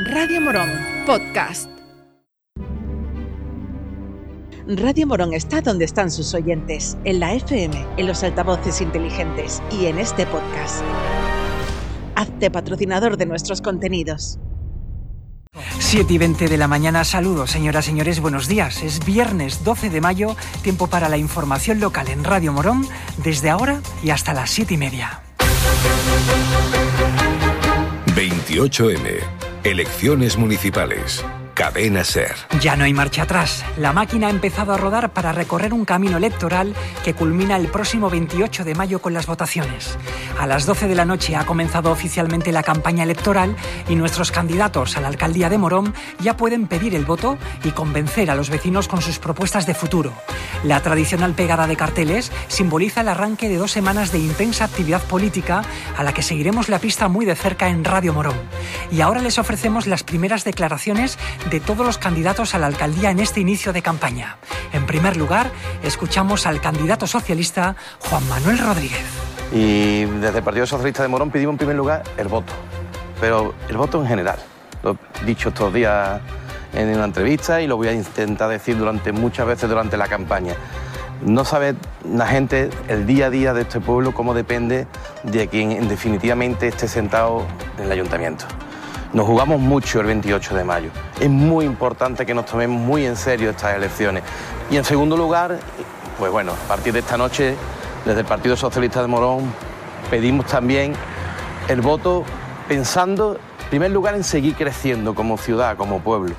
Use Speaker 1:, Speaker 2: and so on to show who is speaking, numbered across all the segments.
Speaker 1: Radio Morón, podcast. Radio Morón está donde están sus oyentes, en la FM, en los altavoces inteligentes y en este podcast. Hazte patrocinador de nuestros contenidos.
Speaker 2: 7 y 20 de la mañana, saludos señoras y señores, buenos días. Es viernes 12 de mayo, tiempo para la información local en Radio Morón, desde ahora y hasta las 7 y media.
Speaker 3: 28M. Elecciones municipales. Cadena Ser.
Speaker 2: Ya no hay marcha atrás. La máquina ha empezado a rodar para recorrer un camino electoral que culmina el próximo 28 de mayo con las votaciones. A las 12 de la noche ha comenzado oficialmente la campaña electoral y nuestros candidatos a la alcaldía de Morón ya pueden pedir el voto y convencer a los vecinos con sus propuestas de futuro. La tradicional pegada de carteles simboliza el arranque de dos semanas de intensa actividad política a la que seguiremos la pista muy de cerca en Radio Morón. Y ahora les ofrecemos las primeras declaraciones de todos los candidatos a la alcaldía en este inicio de campaña. En primer lugar, escuchamos al candidato socialista Juan Manuel Rodríguez.
Speaker 4: Y desde el Partido Socialista de Morón pedimos en primer lugar el voto, pero el voto en general. Lo he dicho estos días en una entrevista y lo voy a intentar decir durante muchas veces durante la campaña. No sabe la gente el día a día de este pueblo cómo depende de quien definitivamente esté sentado en el ayuntamiento. Nos jugamos mucho el 28 de mayo. Es muy importante que nos tomemos muy en serio estas elecciones. Y en segundo lugar, pues bueno, a partir de esta noche, desde el Partido Socialista de Morón, pedimos también el voto pensando, en primer lugar, en seguir creciendo como ciudad, como pueblo,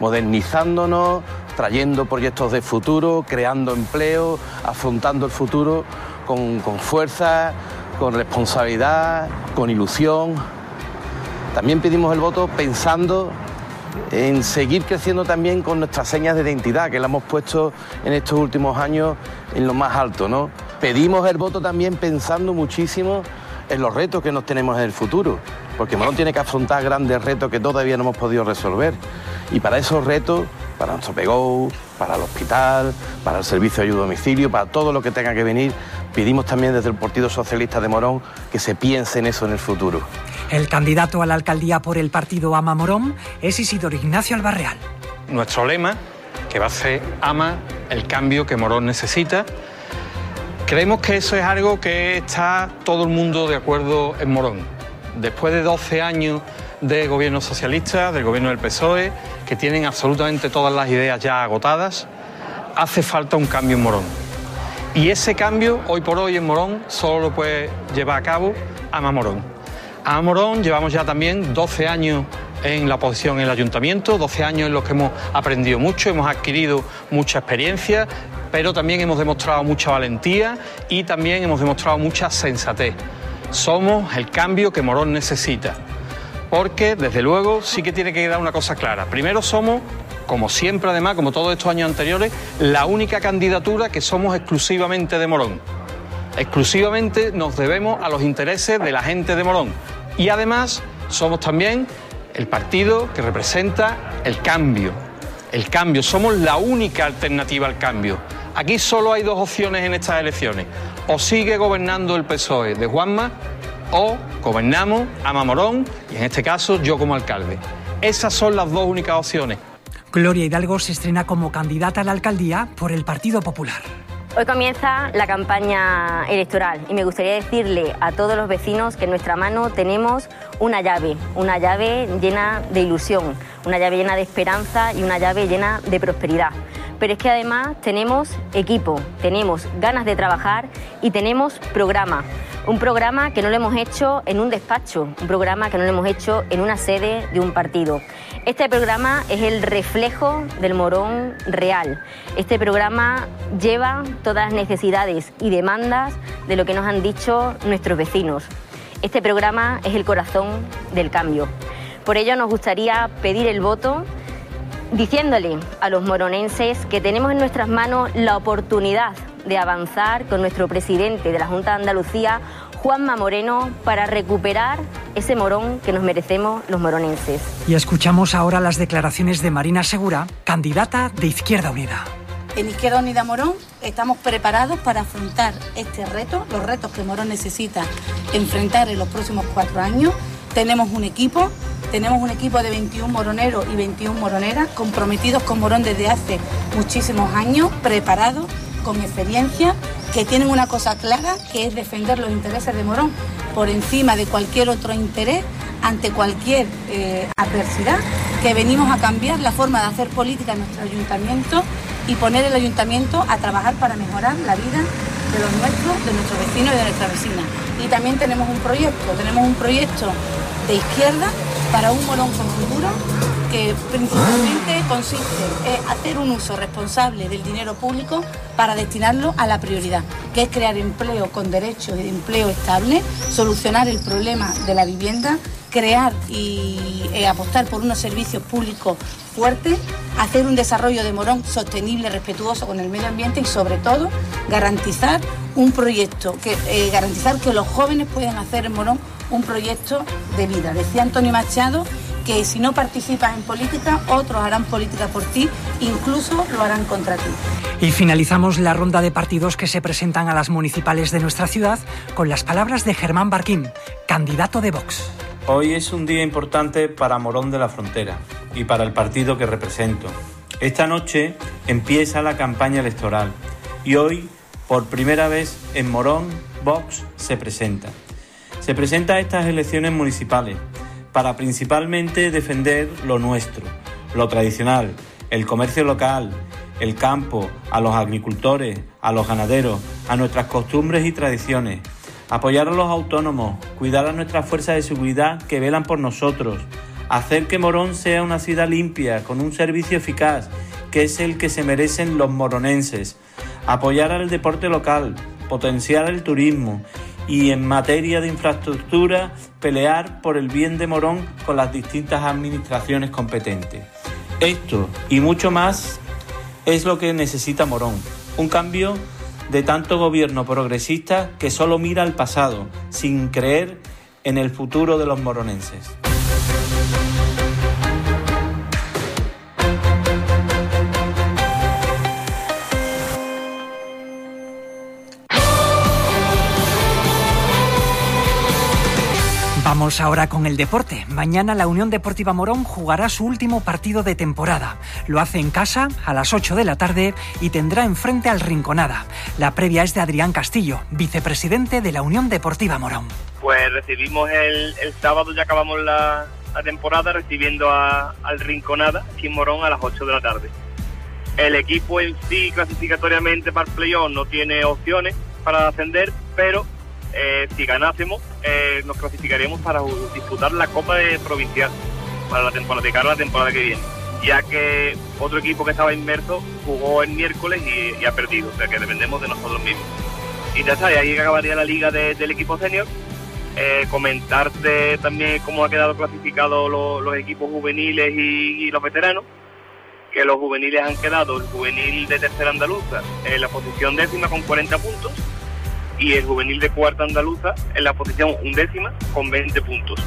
Speaker 4: modernizándonos, trayendo proyectos de futuro, creando empleo, afrontando el futuro con, con fuerza, con responsabilidad, con ilusión, también pedimos el voto pensando en seguir creciendo también con nuestras señas de identidad, que la hemos puesto en estos últimos años en lo más alto, ¿no? Pedimos el voto también pensando muchísimo en los retos que nos tenemos en el futuro, porque Morón tiene que afrontar grandes retos que todavía no hemos podido resolver. Y para esos retos, para nuestro PEGO, para el hospital, para el servicio de ayuda a domicilio, para todo lo que tenga que venir, pedimos también desde el Partido Socialista de Morón que se piense en eso en el futuro.
Speaker 2: El candidato a la alcaldía por el partido Ama Morón es Isidoro Ignacio Albarreal.
Speaker 5: Nuestro lema, que va a ser Ama el cambio que Morón necesita, creemos que eso es algo que está todo el mundo de acuerdo en Morón. Después de 12 años de gobierno socialista, del gobierno del PSOE, que tienen absolutamente todas las ideas ya agotadas, hace falta un cambio en Morón. Y ese cambio, hoy por hoy en Morón, solo lo puede llevar a cabo Ama Morón. A Morón llevamos ya también 12 años en la oposición en el ayuntamiento, 12 años en los que hemos aprendido mucho, hemos adquirido mucha experiencia, pero también hemos demostrado mucha valentía y también hemos demostrado mucha sensatez. Somos el cambio que Morón necesita. Porque, desde luego, sí que tiene que quedar una cosa clara. Primero somos, como siempre además, como todos estos años anteriores, la única candidatura que somos exclusivamente de Morón. Exclusivamente nos debemos a los intereses de la gente de Morón y además somos también el partido que representa el cambio. El cambio, somos la única alternativa al cambio. Aquí solo hay dos opciones en estas elecciones. O sigue gobernando el PSOE de Juanma o gobernamos a Mamorón y en este caso yo como alcalde. Esas son las dos únicas opciones.
Speaker 2: Gloria Hidalgo se estrena como candidata a la alcaldía por el Partido Popular.
Speaker 6: Hoy comienza la campaña electoral y me gustaría decirle a todos los vecinos que en nuestra mano tenemos una llave, una llave llena de ilusión, una llave llena de esperanza y una llave llena de prosperidad. Pero es que además tenemos equipo, tenemos ganas de trabajar y tenemos programa. Un programa que no lo hemos hecho en un despacho, un programa que no lo hemos hecho en una sede de un partido. Este programa es el reflejo del Morón real. Este programa lleva todas las necesidades y demandas de lo que nos han dicho nuestros vecinos. Este programa es el corazón del cambio. Por ello nos gustaría pedir el voto diciéndole a los moronenses que tenemos en nuestras manos la oportunidad de avanzar con nuestro presidente de la Junta de Andalucía, Juanma Moreno, para recuperar ese morón que nos merecemos los moronenses.
Speaker 2: Y escuchamos ahora las declaraciones de Marina Segura, candidata de Izquierda Unida.
Speaker 7: En Izquierda Unida Morón estamos preparados para afrontar este reto, los retos que Morón necesita enfrentar en los próximos cuatro años. Tenemos un equipo, Tenemos un equipo de 21 moroneros y 21 moroneras comprometidos con Morón desde hace muchísimos años, preparados, con experiencia, que tienen una cosa clara, que es defender los intereses de Morón por encima de cualquier otro interés, ante cualquier eh, adversidad, que venimos a cambiar la forma de hacer política en nuestro ayuntamiento y poner el ayuntamiento a trabajar para mejorar la vida de los nuestros, de nuestros vecinos y de nuestras vecinas. Y también tenemos un proyecto, tenemos un proyecto de izquierda para un Morón con futuro que principalmente consiste en hacer un uso responsable del dinero público para destinarlo a la prioridad, que es crear empleo con derechos y de empleo estable, solucionar el problema de la vivienda, crear y eh, apostar por unos servicios públicos hacer un desarrollo de Morón sostenible, respetuoso con el medio ambiente y sobre todo garantizar un proyecto, que, eh, garantizar que los jóvenes puedan hacer en Morón un proyecto de vida. Decía Antonio Machado que si no participas en política, otros harán política por ti, incluso lo harán contra ti.
Speaker 2: Y finalizamos la ronda de partidos que se presentan a las municipales de nuestra ciudad con las palabras de Germán Barquín, candidato de Vox.
Speaker 8: Hoy es un día importante para Morón de la Frontera y para el partido que represento. Esta noche empieza la campaña electoral y hoy, por primera vez en Morón, Vox se presenta. Se presenta a estas elecciones municipales para principalmente defender lo nuestro, lo tradicional, el comercio local, el campo, a los agricultores, a los ganaderos, a nuestras costumbres y tradiciones, apoyar a los autónomos, cuidar a nuestras fuerzas de seguridad que velan por nosotros, hacer que Morón sea una ciudad limpia, con un servicio eficaz, que es el que se merecen los moronenses, apoyar al deporte local, potenciar el turismo y en materia de infraestructura pelear por el bien de Morón con las distintas administraciones competentes. Esto y mucho más es lo que necesita Morón, un cambio de tanto gobierno progresista que solo mira al pasado, sin creer en el futuro de los moronenses.
Speaker 2: Vamos ahora con el deporte. Mañana la Unión Deportiva Morón jugará su último partido de temporada. Lo hace en casa a las 8 de la tarde y tendrá enfrente al Rinconada. La previa es de Adrián Castillo, vicepresidente de la Unión Deportiva Morón.
Speaker 9: Pues recibimos el, sábado, ya acabamos la, temporada, recibiendo al Rinconada aquí en Morón a las 8 de la tarde. El equipo en sí clasificatoriamente para el playoff no tiene opciones para ascender, pero eh, si ganásemos, eh, nos clasificaríamos para disputar la Copa de Provincial para la temporada de la temporada que viene, ya que otro equipo que estaba inmerso jugó el miércoles y, ha perdido, o sea que dependemos de nosotros mismos. Y ya está, ahí acabaría la liga del equipo senior. Eh, comentarte también cómo ha quedado clasificado los equipos juveniles y, los veteranos que los juveniles han quedado, el juvenil de tercera andaluza en la posición décima con 40 puntos, y el juvenil de cuarta andaluza en la posición undécima con 20 puntos.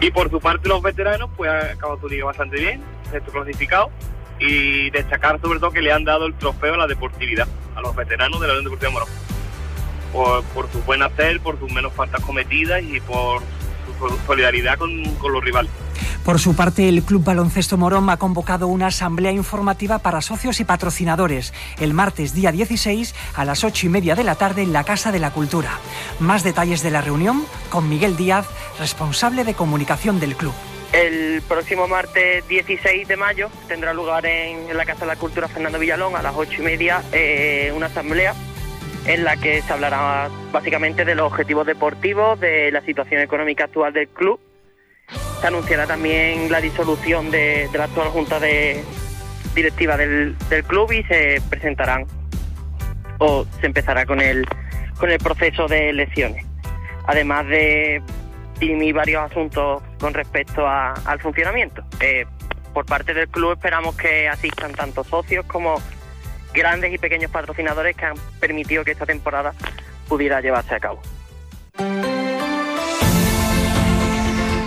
Speaker 9: Y por su parte los veteranos pues ha acabado su liga bastante bien, sexto clasificado y destacar sobre todo que le han dado el trofeo a la deportividad a los veteranos de la Unión Deportiva Morón. Por, por su buen hacer, por sus menos faltas cometidas y por su solidaridad con, con los rivales.
Speaker 2: Por su parte, el Club Baloncesto Morón ha convocado una asamblea informativa para socios y patrocinadores el martes día 16 a las 8 y media de la tarde en la Casa de la Cultura. Más detalles de la reunión con Miguel Díaz, responsable de comunicación del club.
Speaker 10: El próximo martes 16 de mayo tendrá lugar en, la Casa de la Cultura Fernando Villalón a las 8 y media eh, una asamblea en la que se hablará básicamente de los objetivos deportivos, de la situación económica actual del club se anunciará también la disolución de, la actual junta de directiva del, club y se presentarán o se empezará con el con el proceso de elecciones. Además de dirimir varios asuntos con respecto al funcionamiento. Eh, por parte del club esperamos que asistan tanto socios como grandes y pequeños patrocinadores que han permitido que esta temporada pudiera llevarse a cabo.